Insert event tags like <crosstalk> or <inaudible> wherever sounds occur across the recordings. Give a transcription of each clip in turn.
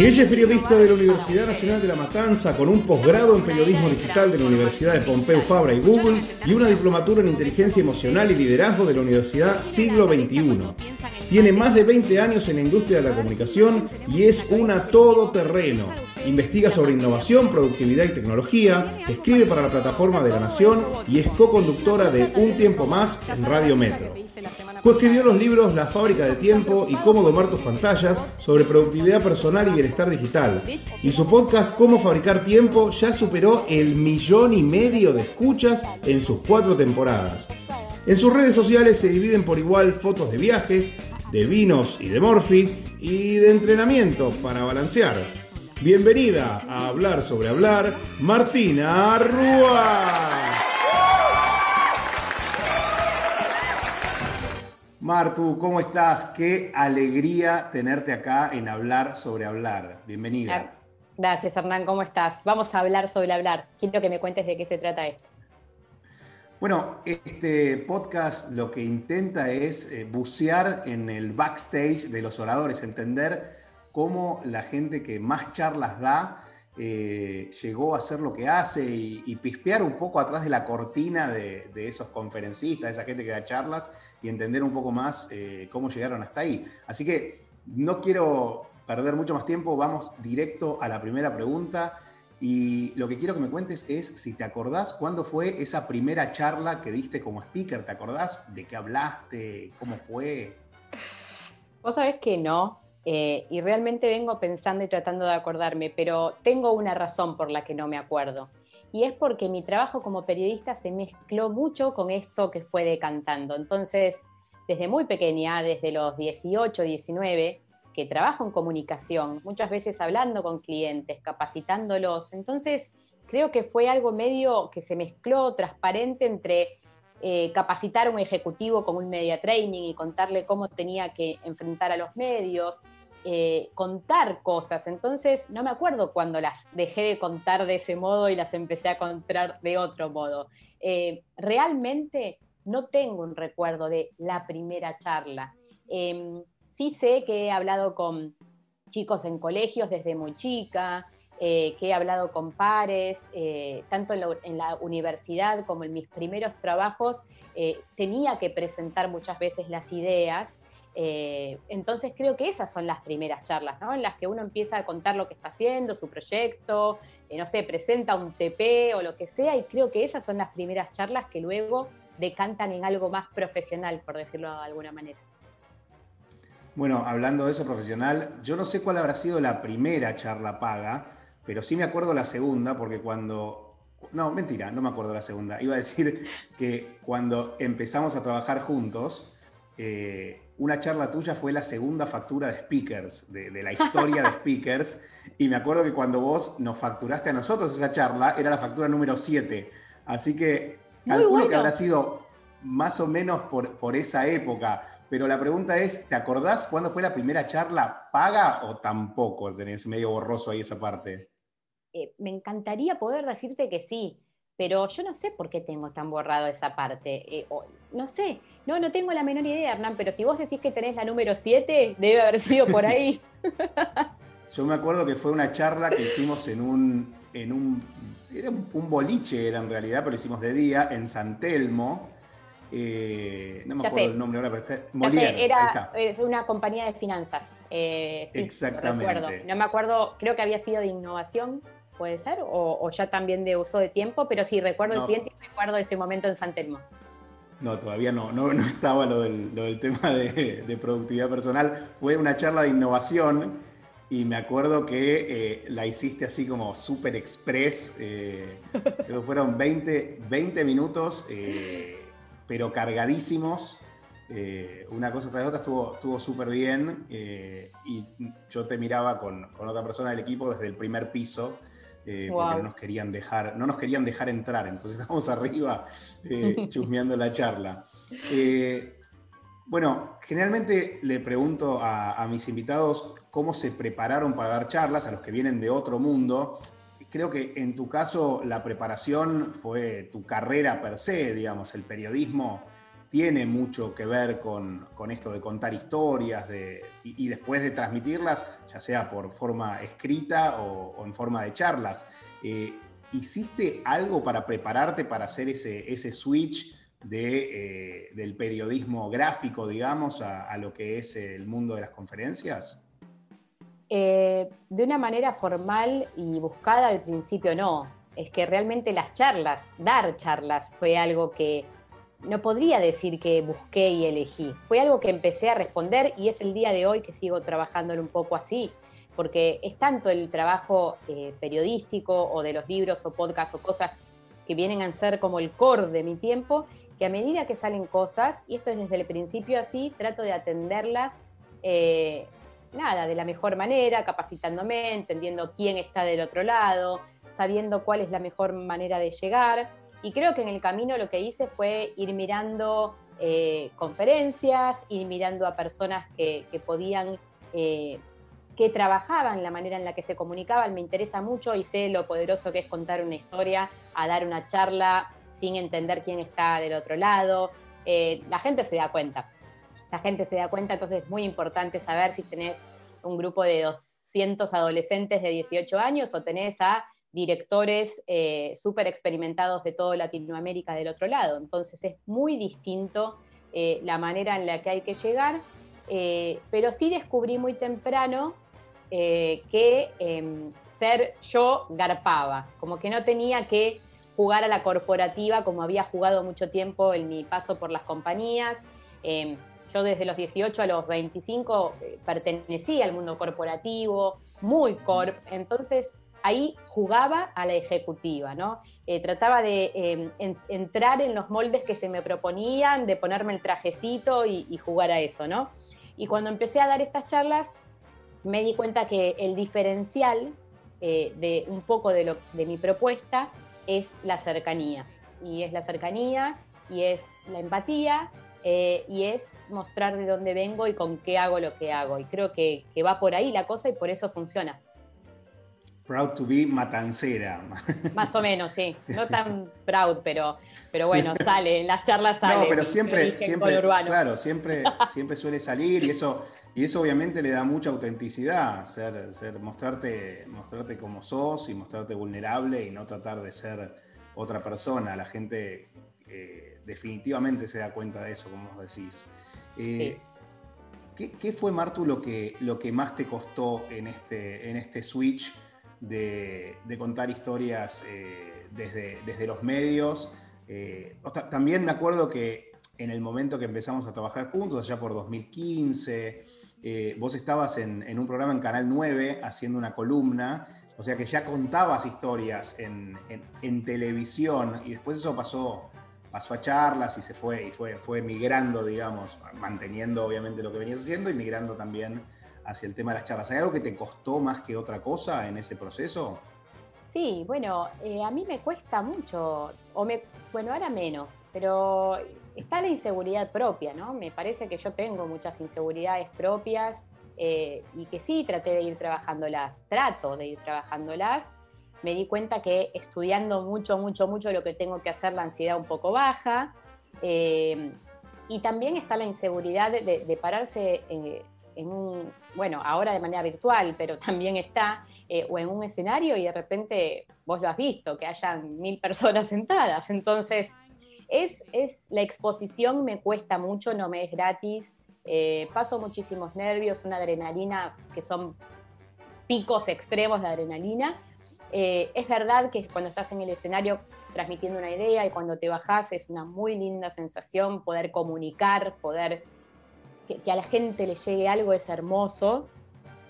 Ella es periodista de la Universidad Nacional de La Matanza con un posgrado en periodismo digital de la Universidad de Pompeu Fabra y Google y una diplomatura en inteligencia emocional y liderazgo de la Universidad Siglo XXI. Tiene más de 20 años en la industria de la comunicación y es una todoterreno. Investiga sobre innovación, productividad y tecnología, escribe para la plataforma de la Nación y es co-conductora de Un Tiempo Más en Radio Metro. Coescribió los libros La fábrica de tiempo y Cómo domar tus pantallas sobre productividad personal y bienestar digital. Y su podcast Cómo fabricar tiempo ya superó el millón y medio de escuchas en sus cuatro temporadas. En sus redes sociales se dividen por igual fotos de viajes, de vinos y de morfi y de entrenamiento para balancear. Bienvenida a Hablar sobre Hablar, Martina Rúa. Martu, ¿cómo estás? Qué alegría tenerte acá en Hablar sobre Hablar. Bienvenida. Gracias, Hernán. ¿Cómo estás? Vamos a hablar sobre hablar. Quiero que me cuentes de qué se trata esto. Bueno, este podcast lo que intenta es eh, bucear en el backstage de los oradores, entender cómo la gente que más charlas da eh, llegó a hacer lo que hace y, pispear un poco atrás de la cortina de, esos conferencistas, de esa gente que da charlas y entender un poco más eh, cómo llegaron hasta ahí. Así que no quiero perder mucho más tiempo, vamos directo a la primera pregunta. Y lo que quiero que me cuentes es si te acordás cuándo fue esa primera charla que diste como speaker. ¿Te acordás de qué hablaste? ¿Cómo fue? Vos sabés que no. Eh, y realmente vengo pensando y tratando de acordarme, pero tengo una razón por la que no me acuerdo y es porque mi trabajo como periodista se mezcló mucho con esto que fue decantando. Entonces, desde muy pequeña, desde los 18, 19, que trabajo en comunicación, muchas veces hablando con clientes, capacitándolos. Entonces, creo que fue algo medio que se mezcló transparente entre eh, capacitar a un ejecutivo con un media training y contarle cómo tenía que enfrentar a los medios, eh, contar cosas. Entonces, no me acuerdo cuando las dejé de contar de ese modo y las empecé a contar de otro modo. Eh, realmente no tengo un recuerdo de la primera charla. Em, sí sé que he hablado con chicos en colegios desde muy chica, eh, que he hablado con pares, tanto en la, universidad como en mis primeros trabajos, tenía que presentar muchas veces las ideas eh, entonces creo que esas son las primeras charlas, ¿no? En las que uno empieza a contar lo que está haciendo, su proyecto, eh, no sé, presenta un TP o lo que sea, y creo que esas son las primeras charlas que luego decantan en algo más profesional, por decirlo de alguna manera. Bueno, hablando de eso profesional, yo no sé cuál habrá sido la primera charla paga, pero sí me acuerdo la segunda, porque cuando no, mentira, no me acuerdo la segunda. Iba a decir que cuando empezamos a trabajar juntos, eh, una charla tuya fue la segunda factura de speakers, de, la historia de <laughs> speakers, y me acuerdo que cuando vos nos facturaste a nosotros esa charla, era la factura número 7. Así que calculo que habrá sido más o menos por, por esa época. Pero la pregunta es, ¿te acordás cuándo fue la primera charla paga o tampoco? Tenés medio borroso ahí esa parte. Eh, me encantaría poder decirte que sí, pero yo no sé por qué tengo tan borrado esa parte. Eh, no sé, no, no tengo la menor idea, Hernán, pero si vos decís que tenés la número 7, debe haber sido por ahí. <laughs> yo me acuerdo que fue una charla que hicimos en un, en un, era un boliche, era en realidad, pero lo hicimos de día, en San Telmo. Eh, no me acuerdo el nombre ahora, pero está. Molière, era una compañía de finanzas. Eh, Exactamente. No me acuerdo, creo que había sido de innovación puede ser, o, ya también de uso de tiempo, pero sí recuerdo el cliente y recuerdo ese momento en San Telmo. No, todavía no, no, estaba lo del, tema de, productividad personal. Fue una charla de innovación y me acuerdo que eh, la hiciste así como super express. Eh, fueron 20, 20 minutos, eh, pero cargadísimos. eh, una cosa tras otra estuvo, estuvo súper bien eh, y yo te miraba con, otra persona del equipo desde el primer piso. Porque no nos querían dejar, no nos querían dejar entrar, entonces <laughs> estábamos arriba <laughs> chusmeando la charla. bueno, generalmente le pregunto a, mis invitados cómo se prepararon para dar charlas a los que vienen de otro mundo creo que en tu caso la preparación fue tu carrera per se, digamos, el periodismo tiene mucho que ver con, esto de contar historias y, después de transmitirlas, ya sea por forma escrita o, en forma de charlas. Eh, ¿Hiciste algo para prepararte para hacer ese, ese switch de, eh, del periodismo gráfico, digamos, a, lo que es el mundo de las conferencias? Eh, de una manera formal y buscada al principio no. Es que realmente las charlas, dar charlas, fue algo que no podría decir que busqué y elegí. Fue algo que empecé a responder y es el día de hoy que sigo trabajando un poco así, porque es tanto el trabajo eh, periodístico o de los libros o podcasts o cosas que vienen a ser como el core de mi tiempo, que a medida que salen cosas, y esto es desde el principio así, trato de atenderlas, eh, nada, de la mejor manera, capacitándome, entendiendo quién está del otro lado, sabiendo cuál es la mejor manera de llegar y creo que en el camino lo que hice fue ir mirando eh, conferencias, ir mirando a personas que, podían, eh, que trabajaban la manera en la que se comunicaban. Me interesa mucho y sé lo poderoso que es contar una historia, a dar una charla sin entender quién está del otro lado. Eh, la gente se da cuenta. La gente se da cuenta, entonces es muy importante saber si tenés un grupo de 200 adolescentes de 18 años o tenés a directores eh, súper experimentados de toda Latinoamérica del otro lado. Entonces es muy distinto eh, la manera en la que hay que llegar, eh, pero sí descubrí muy temprano que em, ser yo garpaba, como que no tenía que jugar a la corporativa como había jugado mucho tiempo en mi paso por las compañías. Em, yo desde los 18 a los 25 pertenecía al mundo corporativo, muy corp, entonces ahí jugaba a la ejecutiva, ¿no? Eh, trataba de em, entrar en los moldes que se me proponían, de ponerme el trajecito y, jugar a eso, ¿no? Y cuando empecé a dar estas charlas, me di cuenta que el diferencial eh, de un poco de, lo, de mi propuesta es la cercanía. Y es la cercanía, y es la empatía, eh, y es mostrar de dónde vengo y con qué hago lo que hago. Y creo que va por ahí la cosa y por eso funciona. Proud to be matancera. Más o menos, sí. No <laughs> tan proud, pero, pero bueno, sale, en las charlas sale. No, pero siempre, siempre, claro, siempre, <laughs> siempre suele salir y eso, y eso obviamente le da mucha autenticidad, ser, ser, mostrarte, mostrarte como sos y mostrarte vulnerable y no tratar de ser otra persona. La gente eh, definitivamente se da cuenta de eso, como vos decís. Eh, ¿qué, fue, Martu, lo que, lo que más te costó en este, en este switch? De, contar historias eh, desde, desde, los medios. Eh, también me acuerdo que en el momento que empezamos a trabajar juntos, allá por 2015, eh, vos estabas en, un programa en Canal 9 haciendo una columna, o sea que ya contabas historias en, televisión y después eso pasó, pasó a charlas y se fue, y fue, fue migrando, digamos, manteniendo obviamente lo que venías haciendo y migrando también hacia el tema de las charlas. ¿Hay algo que te costó más que otra cosa en ese proceso? Sí, bueno, eh, a mí me cuesta mucho, o me, bueno, ahora menos, pero está la inseguridad propia, ¿no? Me parece que yo tengo muchas inseguridades propias eh, y que sí traté de ir trabajándolas, trato de ir trabajándolas. Me di cuenta que estudiando mucho, mucho, mucho lo que tengo que hacer, la ansiedad un poco baja. Eh, y también está la inseguridad de, de pararse en un, bueno, ahora de manera virtual, pero <laughs> también está, eh, o en un escenario y de repente vos lo has visto, que hayan mil <laughs> personas sentadas. Entonces, es, es la exposición me cuesta mucho, no me es gratis, eh, paso muchísimos nervios, una adrenalina que son picos extremos de adrenalina. Eh, es verdad que cuando estás en el escenario transmitiendo una idea y cuando te bajás es una muy linda sensación poder comunicar, poder que, a la gente le llegue algo es hermoso,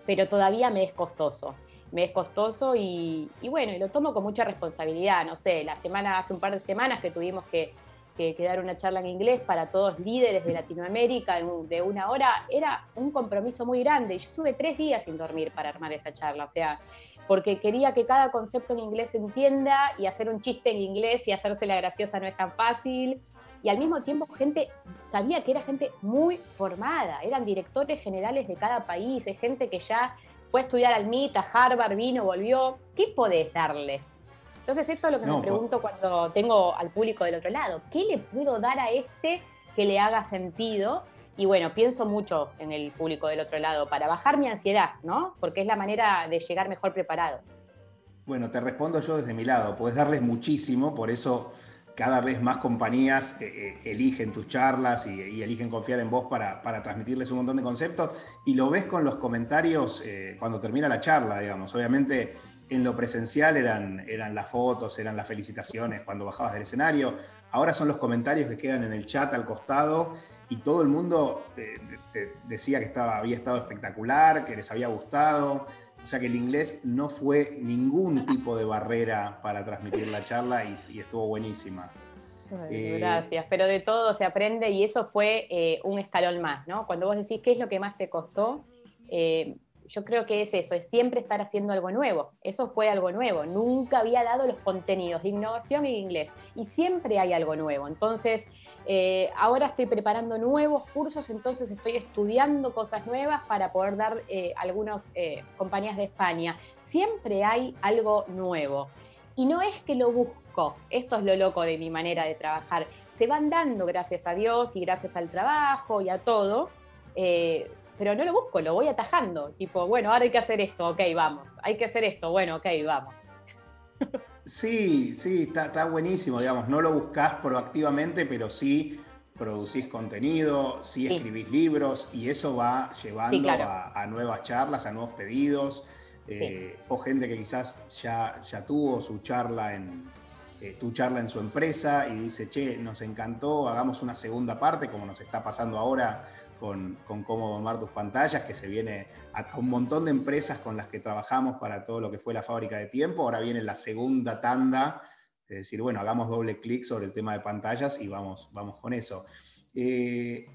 pero todavía me es costoso. Me es costoso y, bueno, y lo tomo con mucha responsabilidad. No sé, la semana, hace un par de semanas que tuvimos que, que, dar una charla en inglés para todos líderes de Latinoamérica de una hora, era un compromiso muy grande. Y yo estuve tres días sin dormir para armar esa charla, o sea, porque quería que cada concepto en inglés se entienda y hacer un chiste en inglés y hacerse la graciosa no es tan fácil. Y al mismo tiempo gente, sabía que era gente muy formada, eran directores generales de cada país, es gente que ya fue a estudiar al MIT, a Harvard, vino, volvió. ¿Qué podés darles? Entonces esto es lo que me pregunto cuando tengo al público del otro lado. ¿Qué le puedo dar a este que le haga sentido? Y bueno, pienso mucho en el público del otro lado para bajar mi ansiedad, ¿no? Porque es la manera de llegar mejor preparado. Bueno, te respondo yo desde mi lado. Puedes darles muchísimo, por eso cada vez más compañías eh, eh, eligen tus charlas y, eligen confiar en vos para, transmitirles un montón de conceptos. Y lo ves con los comentarios eh, cuando termina la charla, digamos. Obviamente en lo presencial eran, eran las fotos, eran las felicitaciones cuando bajabas del escenario. Ahora son los comentarios que quedan en el chat al costado y todo el mundo decía que estaba, había estado espectacular, que les había gustado. O sea que el inglés no fue ningún tipo de barrera para transmitir la charla y, estuvo buenísima. Eh, gracias, pero de todo se aprende y eso fue eh, un escalón más, ¿no? Cuando vos decís qué es lo que más te costó, eh, yo creo que es eso, es siempre estar haciendo algo nuevo. Eso fue algo nuevo. Nunca había dado los contenidos de innovación en inglés y siempre hay algo nuevo. Entonces, eh, ahora estoy preparando nuevos cursos, entonces estoy estudiando cosas nuevas para poder dar eh, algunas eh, compañías de España. Siempre hay algo nuevo. Y no es que lo busco, esto es lo loco de mi manera de trabajar. Se van dando gracias a Dios y gracias al trabajo y a todo pero no lo busco, lo voy atajando. Tipo, bueno, ahora hay que hacer esto, ok, vamos. Hay que hacer esto, bueno, ok, vamos. Sí, sí, está, buenísimo, digamos, no lo buscas proactivamente, pero sí producís contenido, sí, escribís libros y eso va llevando a, nuevas charlas, a nuevos pedidos. Eh, o gente que quizás ya, ya tuvo su charla en, eh, tu charla en su empresa y dice, che, nos encantó, hagamos una segunda parte, como nos está pasando ahora con, cómo domar tus pantallas, que se viene a, un montón de empresas con las que trabajamos para todo lo que fue la fábrica de tiempo. Ahora viene la segunda tanda, es decir, bueno, hagamos doble clic sobre el tema de pantallas y vamos, vamos con eso. Eh,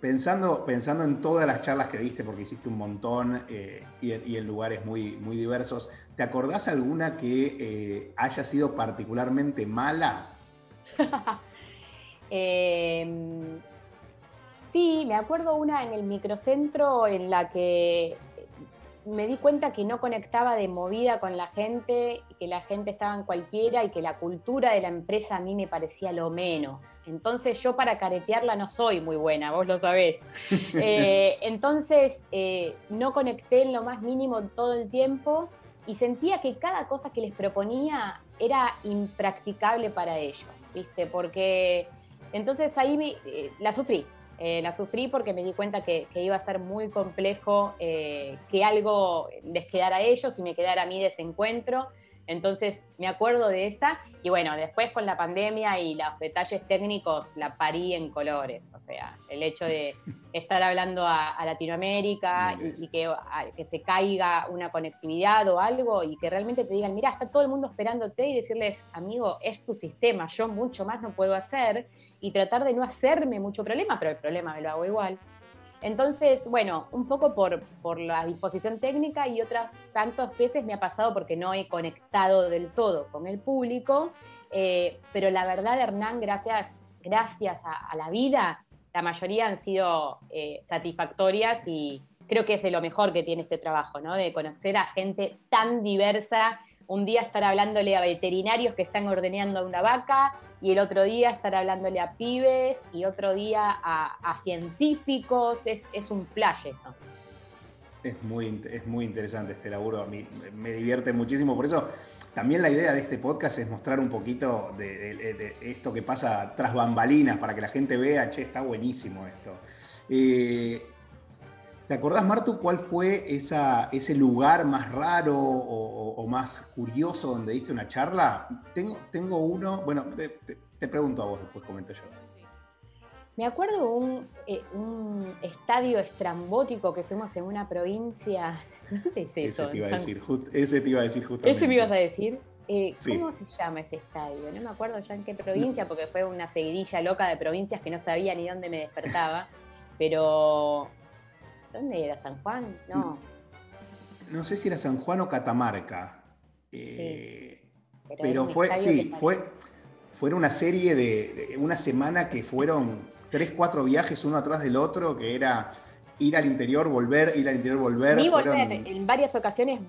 pensando, pensando en todas las charlas que viste, porque hiciste un montón eh, y, en lugares muy, muy diversos, ¿te acordás alguna que eh, haya sido particularmente mala? <laughs> Sí, me acuerdo una en el microcentro en la que me di cuenta que no conectaba de movida con la gente, que la gente estaba en cualquiera y que la cultura de la empresa a mí me parecía lo menos. Entonces yo para caretearla no soy muy buena, vos lo sabés. <laughs> Eh, entonces eh, no conecté en lo más mínimo todo el tiempo y sentía que cada cosa que les proponía era impracticable para ellos, ¿viste? Porque entonces ahí eh, la sufrí, eh, la sufrí porque me di cuenta que, iba a ser muy complejo eh, que algo les quedara a ellos y me quedara a mí de ese encuentro. Entonces me acuerdo de esa y bueno, después con la pandemia y los detalles técnicos la parí en colores. O sea, el hecho de <laughs> estar hablando a, Latinoamérica y, que, que, se caiga una conectividad o algo y que realmente te digan, mira, está todo el mundo esperándote y decirles, amigo, es tu sistema, yo mucho más no puedo hacer y tratar de no hacerme mucho problema, pero el problema me lo hago igual. Entonces, bueno, un poco por, por la disposición técnica y otras tantas veces me ha pasado porque no he conectado del todo con el público, eh, pero la verdad, Hernán, gracias, gracias a, la vida, la mayoría han sido eh, satisfactorias y creo que es de lo mejor que tiene este trabajo, ¿no? De conocer a gente tan diversa un día estar hablándole a veterinarios que están ordeñando a una vaca y el otro día estar hablándole a pibes y otro día a, científicos, es, un flash eso. Es muy, es muy interesante este laburo, a mí me divierte muchísimo, por eso también la idea de este podcast es mostrar un poquito de, esto que pasa tras bambalinas, para que la gente vea, che, está buenísimo esto. Eh, ¿Te acordás, Martu, cuál fue esa, ese lugar más raro o, más curioso donde diste una charla? Tengo, tengo uno, bueno, te, pregunto a vos, después comento yo. Me acuerdo un, eh, un estadio estrambótico que fuimos en una provincia. <laughs> ¿Dónde es eso? Ese te iba a decir, ese te iba a decir justamente. ¿Ese me ibas a decir? Eh, ¿Cómo se llama ese estadio? No me acuerdo ya en qué provincia, porque fue una seguidilla loca de provincias que no sabía ni dónde me despertaba. <laughs> Pero. ¿Dónde era? ¿San Juan? No. No sé si era San Juan o Catamarca. Eh, pero, fue, sí, fue, fue una serie de, una semana que fueron tres, cuatro viajes uno atrás del otro, que era ir al interior, volver, ir al interior, volver. Vi volver, en varias ocasiones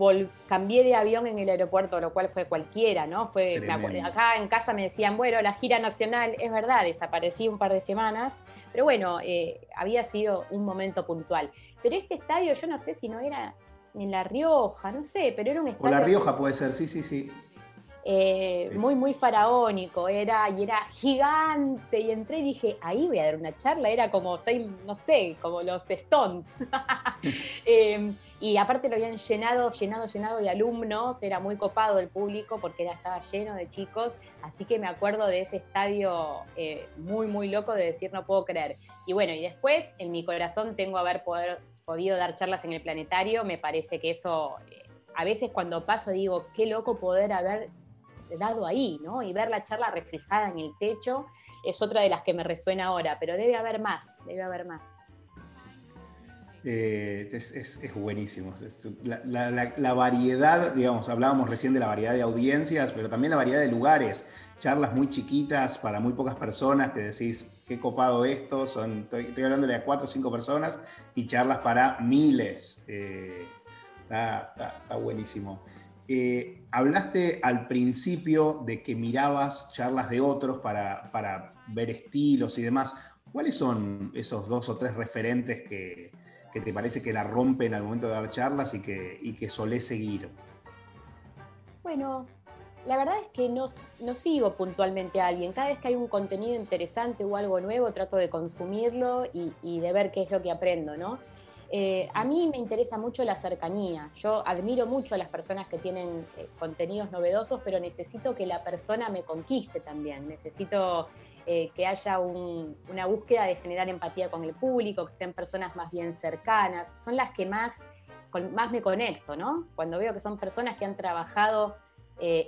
cambié de avión en el aeropuerto, lo cual fue cualquiera, ¿no? Fue, acá en casa me decían, bueno, la gira nacional, es verdad, desaparecí un par de semanas, pero bueno, eh, había sido un momento puntual. Pero este estadio, yo no sé si no era en La Rioja, no sé, pero era un estadio... O La Rioja puede ser, sí, sí, sí. Eh, muy, muy faraónico, era, y era gigante, y entré y dije, ahí voy a dar una charla, era como, no sé, como los Stones. <laughs> Em, y aparte lo habían llenado, llenado, llenado de alumnos, era muy copado el público porque estaba lleno de chicos, así que me acuerdo de ese estadio eh, muy, muy loco de decir no puedo creer. Y bueno, y después en mi corazón tengo haber poder, podido dar charlas en el planetario, me parece que eso... Eh, a veces cuando paso digo, qué loco poder haber dado ahí, ¿no? Y ver la charla reflejada en el techo es otra de las que me resuena ahora, pero debe haber más, debe haber más. Eh, es, buenísimo. La, variedad, digamos, hablábamos recién de la variedad de audiencias, pero también la variedad de lugares. Charlas muy chiquitas para muy pocas personas que decís, qué copado esto, son, estoy, hablándole a cuatro o cinco personas, y charlas para miles. Eh, está buenísimo. Eh, hablaste al principio de que mirabas charlas de otros para, ver estilos y demás. ¿Cuáles son esos dos o tres referentes que, te parece que la rompen al momento de dar charlas y que, y que solés seguir? Bueno, la verdad es que no, sigo puntualmente a alguien. Cada vez que hay un contenido interesante o algo nuevo, trato de consumirlo y, de ver qué es lo que aprendo, ¿no? Eh, a mí me interesa mucho la cercanía. Yo admiro mucho a las personas que tienen eh, contenidos novedosos, pero necesito que la persona me conquiste también. Necesito eh, que haya una búsqueda de generar empatía con el público, que sean personas más bien cercanas. Son las que más, más me conecto, ¿no? Cuando veo que son personas que han trabajado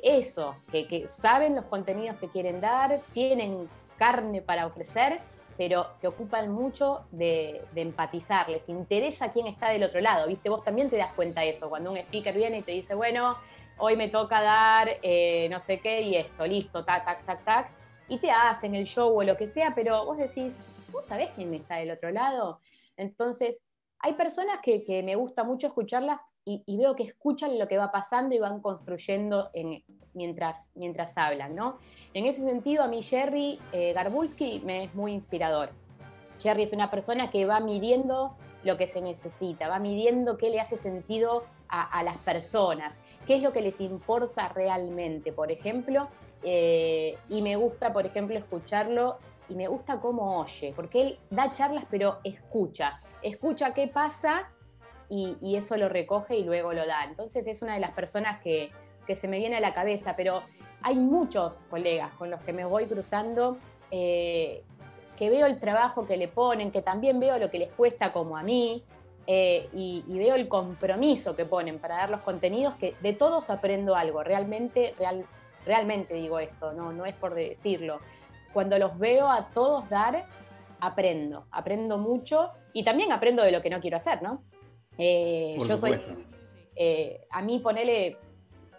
eso, que saben los contenidos que quieren dar, tienen carne para ofrecer pero se ocupan mucho de, empatizar, les interesa quién está del otro lado, ¿viste? Vos también te das cuenta de eso, cuando un speaker viene y te dice, bueno, hoy me toca dar eh, no sé qué y esto, listo, tac, tac, tac, tac, y te hacen el show o lo que sea, pero vos decís, ¿vos sabés quién está del otro lado? Entonces, hay personas que, me gusta mucho escucharlas y, veo que escuchan lo que va pasando y van construyendo mientras, mientras hablan, ¿no? En ese sentido, a mí Jerry eh, Garbulski me es muy inspirador. Jerry es una persona que va midiendo lo que se necesita, va midiendo qué le hace sentido a, las personas, qué es lo que les importa realmente, por ejemplo, eh, y me gusta, por ejemplo, escucharlo y me gusta cómo oye, porque él da charlas pero escucha, escucha qué pasa y, y, eso lo recoge y luego lo da. Entonces es una de las personas que, que se me viene a la cabeza, pero hay muchos colegas con los que me voy cruzando, eh, que veo el trabajo que le ponen, que también veo lo que les cuesta como a mí, eh, y, veo el compromiso que ponen para dar los contenidos, que de todos aprendo algo, realmente, real, realmente digo esto, no, no es por decirlo. Cuando los veo a todos dar, aprendo, aprendo mucho y también aprendo de lo que no quiero hacer, ¿no? Eh, yo soy, a mí ponele,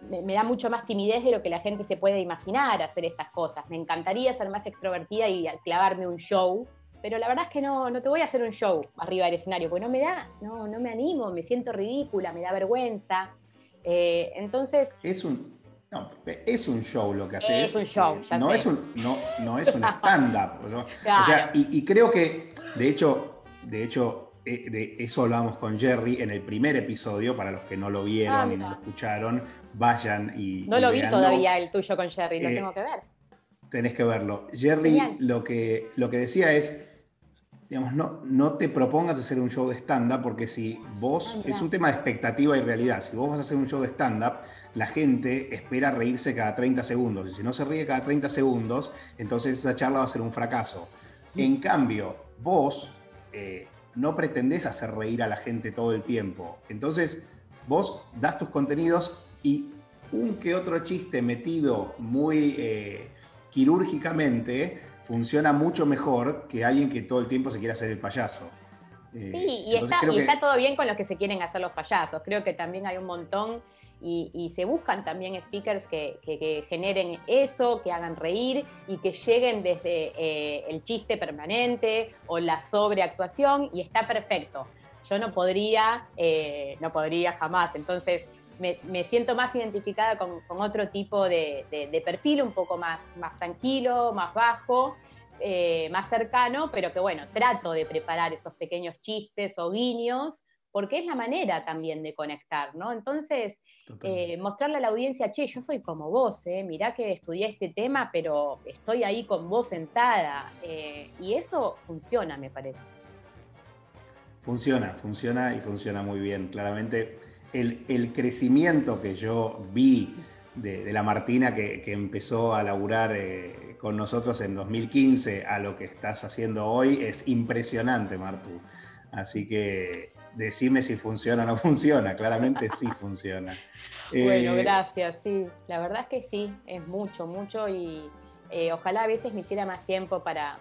me, da mucho más timidez de lo que la gente se puede imaginar hacer estas cosas. Me encantaría ser más extrovertida y clavarme un show, pero la verdad es que no, no te voy a hacer un show arriba del escenario, porque no me da, no, no me animo, me siento ridícula, me da vergüenza. Eh, entonces... Es un, es un show lo que haces. Es un show, ya no Es un, no, no es un <laughs> stand-up. O sea, y, y, creo que, de hecho, de hecho, eh, de eso hablamos con Jerry en el primer episodio, para los que no lo vieron ah, y no lo escucharon, vayan y... No lo vi todavía el tuyo con Jerry, lo eh, tengo que ver. Tenés que verlo. Jerry lo que, lo que decía es, digamos, no, no te propongas hacer un show de stand-up porque si vos, es un tema de expectativa y realidad, si vos vas a hacer un show de stand-up, la gente espera reírse cada 30 segundos y si no se ríe cada 30 segundos, entonces esa charla va a ser un fracaso. Mm. En cambio, vos... Eh, no pretendés hacer reír a la gente todo el tiempo. Entonces, vos das tus contenidos y un que otro chiste metido muy eh, quirúrgicamente funciona mucho mejor que alguien que todo el tiempo se quiere hacer el payaso. Eh, sí, y, está, todo bien con los que se quieren hacer los payasos. Creo que también hay un montón y, se buscan también speakers que, generen eso, que hagan reír y que lleguen desde eh, el chiste permanente o la sobreactuación y está perfecto. Yo no podría, eh, no podría jamás. Entonces, me, siento más identificada con, otro tipo de, perfil, un poco más, más tranquilo, más bajo, eh, más cercano, pero que bueno, trato de preparar esos pequeños chistes o guiños, porque es la manera también de conectar, ¿no? Entonces, eh, mostrarle a la audiencia, che, yo soy como vos, eh, mirá que estudié este tema, pero estoy ahí con vos sentada, eh, y eso funciona, me parece. Funciona, funciona y funciona muy bien. Claramente el, crecimiento que yo vi de, la Martina que, empezó a laburar eh, con nosotros en 2015 a lo que estás haciendo hoy es impresionante, Martu. Así que decime si funciona o no <laughs> funciona. Claramente sí funciona. Bueno, eh, gracias, sí. La verdad es que sí, es mucho, mucho y eh, ojalá a veces me hiciera más tiempo para,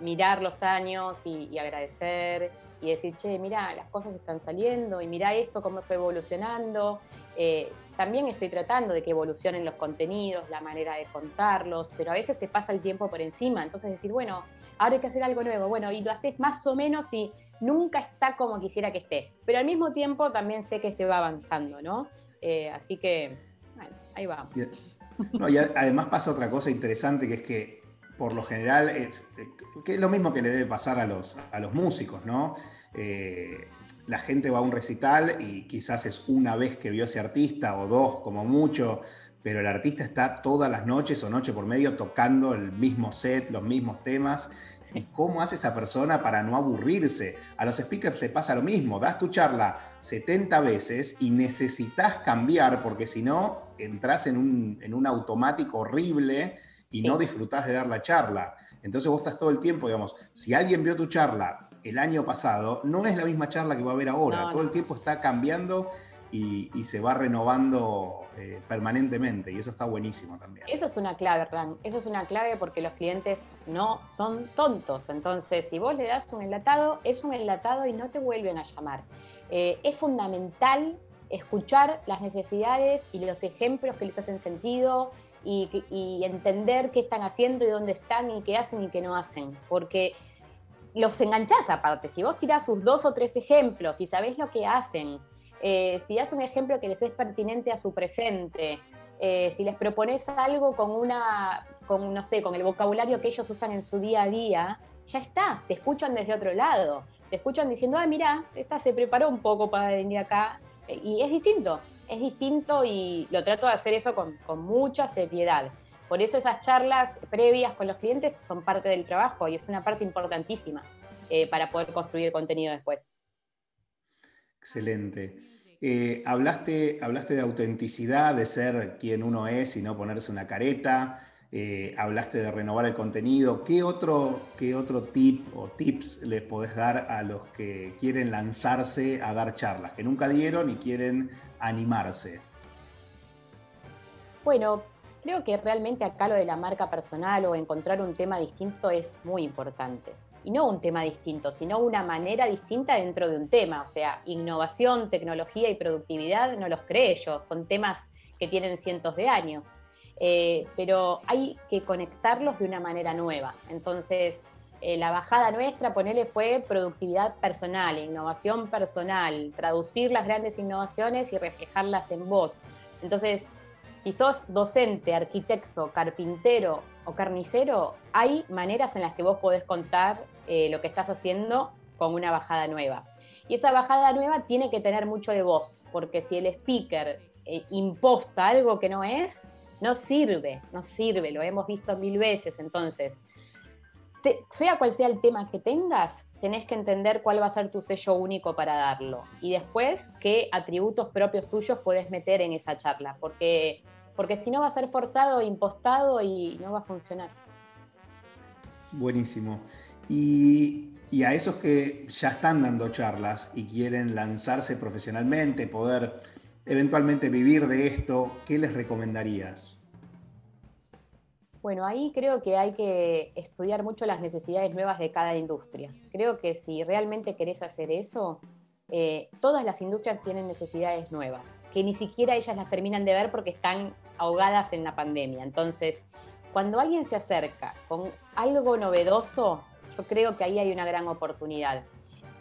mirar los años y agradecer y decir, che, mira, las cosas están saliendo y mira esto, cómo fue evolucionando. Eh, también estoy tratando de que evolucionen los contenidos, la manera de contarlos, pero a veces te pasa el tiempo por encima, entonces decir, bueno, ahora hay que hacer algo nuevo, bueno, y lo haces más o menos y nunca está como quisiera que esté, pero al mismo tiempo también sé que se va avanzando, ¿no? Eh, así que, bueno, ahí vamos. Además pasa otra cosa interesante que es que por lo general es, que es lo mismo que le debe pasar a los, a los músicos, ¿no? Eh, la gente va a un recital y quizás es una vez que vio ese artista o dos como mucho, pero el artista está todas las noches o noche por medio tocando el mismo set, los mismos temas. ¿Y cómo hace esa persona para no aburrirse? A los speakers le pasa lo mismo, das tu charla 70 veces y necesitas cambiar porque si no, entras en un, en un automático horrible y no disfrutás de dar la charla. Entonces vos estás todo el tiempo, digamos, si alguien vio tu charla el año pasado, no es la misma charla que va a haber ahora. Todo el tiempo está cambiando y, se va renovando eh, permanentemente y eso está buenísimo también. Eso es una clave, Ran. Eso es una clave porque los clientes no son tontos. Entonces, si vos le das un enlatado, es un enlatado y no te vuelven a llamar. Eh, es fundamental escuchar las necesidades y los ejemplos que les hacen sentido y, y entender qué están haciendo y dónde están y qué hacen y qué no hacen. Porque los enganchás aparte. Si vos tirás sus dos o tres ejemplos y sabés lo que hacen, eh, si das un ejemplo que les es pertinente a su presente, eh, si les propones algo con una, con, no sé, con el vocabulario que ellos usan en su día a día, ya está, te escuchan desde otro lado. Te escuchan diciendo, ah, mira, esta se preparó un poco para venir acá. Y es distinto, es distinto y lo trato de hacer eso con, mucha seriedad. Por eso esas charlas previas con los clientes son parte del trabajo y es una parte importantísima eh, para poder construir contenido después. Excelente. Eh, hablaste, hablaste de autenticidad, de ser quien uno es y no ponerse una careta. Eh, hablaste de renovar el contenido. ¿Qué otro, ¿Qué otro tip o tips les podés dar a los que quieren lanzarse a dar charlas, que nunca dieron y quieren animarse? Bueno, Creo que realmente acá lo de la marca personal o encontrar un tema distinto es muy importante. Y no un tema distinto, sino una manera distinta dentro de un tema. O sea, innovación, tecnología y productividad no los cree yo, son temas que tienen cientos de años. Eh, pero hay que conectarlos de una manera nueva. Entonces, eh, la bajada nuestra, ponele, fue productividad personal, innovación personal, traducir las grandes innovaciones y reflejarlas en voz. Entonces, si sos docente, arquitecto, carpintero o carnicero, hay maneras en las que vos podés contar eh, lo que estás haciendo con una bajada nueva. Y esa bajada nueva tiene que tener mucho de voz, porque si el speaker eh, imposta algo que no es, no sirve, no sirve, lo hemos visto mil veces. Entonces, sea cual sea el tema que tengas, tenés que entender cuál va a ser tu sello único para darlo. Y después, qué atributos propios tuyos puedes meter en esa charla, porque porque si no va a ser forzado, impostado y no va a funcionar. Buenísimo. Y, a esos que ya están dando charlas y quieren lanzarse profesionalmente, poder eventualmente vivir de esto, ¿qué les recomendarías? Bueno, ahí creo que hay que estudiar mucho las necesidades nuevas de cada industria. Creo que si realmente querés hacer eso, eh, todas las industrias tienen necesidades nuevas, que ni siquiera ellas las terminan de ver porque están ahogadas en la pandemia. Entonces, cuando alguien se acerca con algo novedoso, yo creo que ahí hay una gran oportunidad.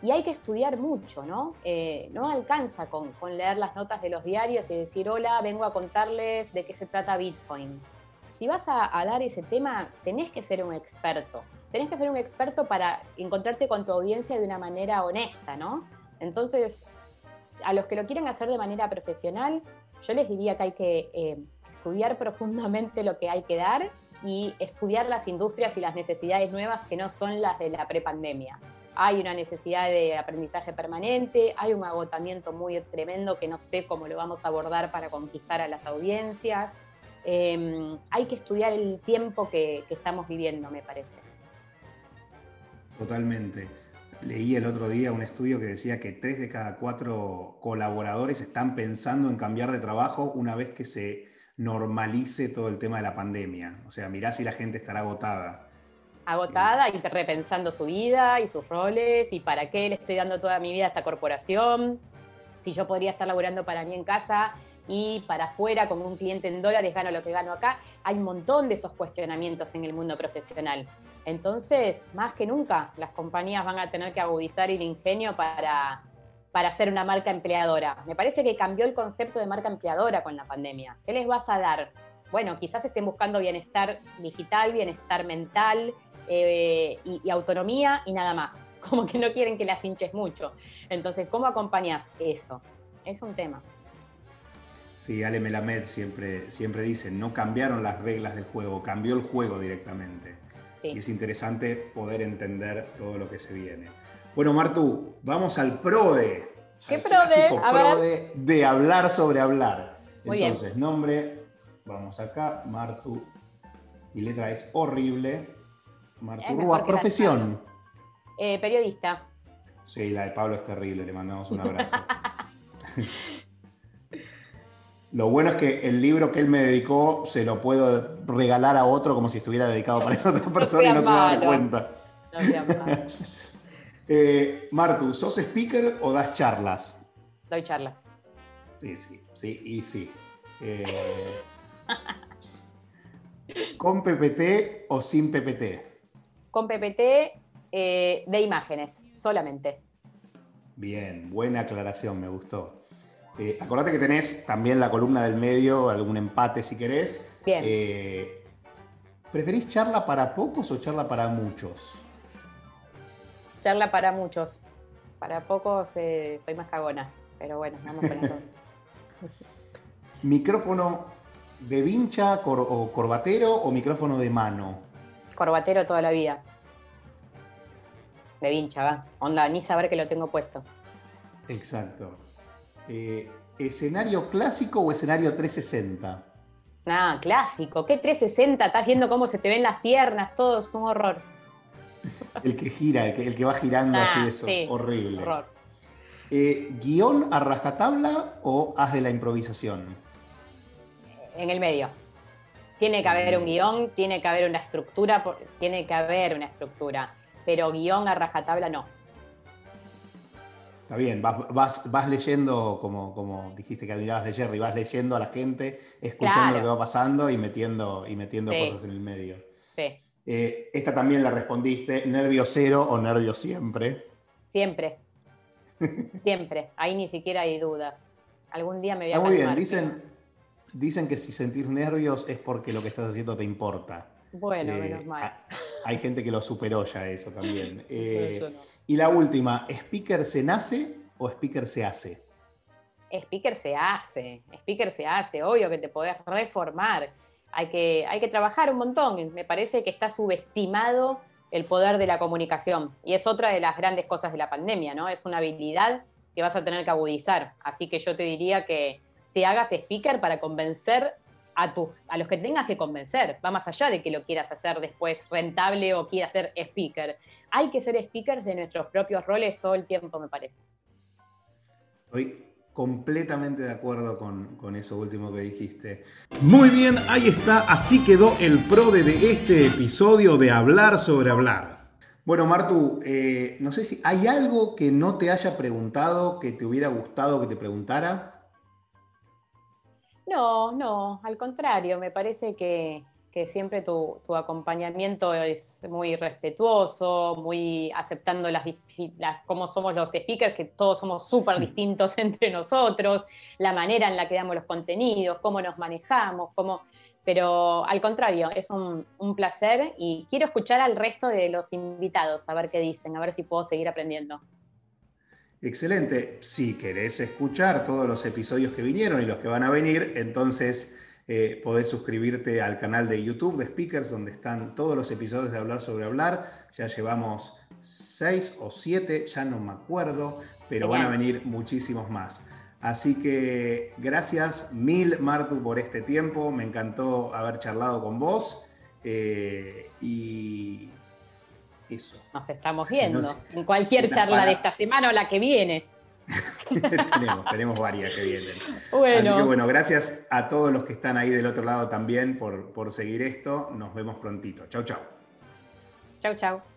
Y hay que estudiar mucho, ¿no? Eh, no alcanza con, leer las notas de los diarios y decir, hola, vengo a contarles de qué se trata Bitcoin. Si vas a, dar ese tema, tenés que ser un experto. Tenés que ser un experto para encontrarte con tu audiencia de una manera honesta, ¿no? Entonces, a los que lo quieren hacer de manera profesional, yo les diría que hay que eh, estudiar profundamente lo que hay que dar y estudiar las industrias y las necesidades nuevas que no son las de la prepandemia hay una necesidad de aprendizaje permanente, hay un agotamiento muy tremendo que no sé cómo lo vamos a abordar para conquistar a las audiencias. Em, hay que estudiar el tiempo que, estamos viviendo, me parece. Totalmente. Leí el otro día un estudio que decía que tres de cada cuatro colaboradores están pensando en cambiar de trabajo una vez que se normalice todo el tema de la pandemia. O sea, mirá si la gente estará agotada agotada y repensando su vida y sus roles y para qué le estoy dando toda mi vida a esta corporación, si yo podría estar laburando para mí en casa y para afuera como un cliente en dólares gano lo que gano acá. Hay un montón de esos cuestionamientos en el mundo profesional. Entonces, más que nunca, las compañías van a tener que agudizar el ingenio para, para ser una marca empleadora. Me parece que cambió el concepto de marca empleadora con la pandemia. ¿Qué les vas a dar? Bueno, quizás estén buscando bienestar digital, bienestar mental, eh, y, autonomía y nada más. <laughs> Como que no quieren que las hinches mucho. Entonces, ¿cómo acompañas eso? Es un tema. Sí, Ale Melamed siempre, siempre dice, no cambiaron las reglas del juego, cambió el juego directamente. Y es interesante poder entender todo lo que se viene. Bueno, Martu, vamos al PRODE. ¿Qué PRODE? A de hablar sobre hablar. Entonces, nombre, vamos acá, Martu, mi letra es horrible, Marturúa, profesión. Eh, periodista. Sí, la de Pablo es terrible, le mandamos un abrazo. <laughs> Lo bueno es que el libro que él me dedicó se lo puedo regalar a otro como si estuviera dedicado para esa otra persona y no se va a dar cuenta. No <laughs> eh, Martu, ¿sos speaker o das charlas? Doy charlas. Sí, sí, sí, y sí. Eh, ¿Con PPT o sin PPT? con PPT eh, de imágenes solamente. Bien, buena aclaración, me gustó. Eh, acordate que tenés también la columna del medio, algún empate si querés. Bien. Eh, ¿Preferís charla para pocos o charla para muchos? Charla para muchos. Para pocos soy más cagona, pero bueno, vamos con eso. <laughs> ¿Micrófono de vincha o corbatero o micrófono de mano? corbatero toda la vida. De vincha, va. Onda, ni saber que lo tengo puesto. Exacto. Eh, ¿Escenario clásico o escenario 360? Ah, clásico. ¿Qué 360? Estás viendo cómo se te ven las piernas, todo es un horror. El que gira, el que, va girando así, ah, eso. horrible. Horror. Eh, ¿Guión a rajatabla o haz de la improvisación? En el medio. Tiene que haber un guion, tiene que haber una estructura, tiene que haber una estructura, pero guion a rajatabla no. Está bien, vas, leyendo, como, como dijiste que admirabas de Jerry, vas leyendo a la gente, escuchando lo que va pasando y metiendo, y metiendo cosas en el medio. Sí. Eh, esta también la respondiste, nervio cero o nervio siempre. Siempre. <laughs> Siempre. Ahí ni siquiera hay dudas. Algún día me voy a Está muy bien, dicen, Dicen que si sentís nervios es porque lo que estás haciendo te importa. Bueno, eh, menos mal. Hay gente que lo superó ya eso también. <laughs> Eh, y la última, ¿speaker se nace o speaker se hace? Speaker se hace, speaker se hace, obvio que te podés reformar. Hay que, hay que trabajar un montón. Me parece que está subestimado el poder de la comunicación. Y es otra de las grandes cosas de la pandemia, ¿no? Es una habilidad que vas a tener que agudizar. Así que yo te diría que te hagas speaker para convencer a, a los que tengas que convencer. Va más allá de que lo quieras hacer después rentable o quieras ser speaker. Hay que ser speakers de nuestros propios roles todo el tiempo, me parece. Completamente de acuerdo con, eso último que dijiste. Muy bien, ahí está, así quedó el prode de este episodio de Hablar sobre Hablar. Bueno, Martu, eh, no sé si hay algo que no te haya preguntado, que te hubiera gustado que te preguntara. No, no, al contrario, me parece que, que siempre tu, acompañamiento es muy respetuoso, muy aceptando las, las cómo somos los speakers, que todos somos súper distintos <laughs> entre nosotros, la manera en la que damos los contenidos, cómo nos manejamos, cómo... Pero al contrario, es un, un placer y quiero escuchar al resto de los invitados, a ver qué dicen, a ver si puedo seguir aprendiendo. Excelente. Si querés escuchar todos los episodios que vinieron y los que van a venir, entonces eh, podés suscribirte al canal de YouTube de Speakers, donde están todos los episodios de Hablar sobre Hablar. Ya llevamos seis o siete, ya no me acuerdo, pero van a venir muchísimos más. Así que gracias mil, Martu, por este tiempo. Me encantó haber charlado con vos. Eh, y eso. Nos estamos viendo en cualquier charla de esta semana o la que viene. <laughs> tenemos, tenemos varias que vienen. Así que bueno, gracias a todos los que están ahí del otro lado también por, por seguir esto. Nos vemos prontito. Chau, chau. Chau, chau.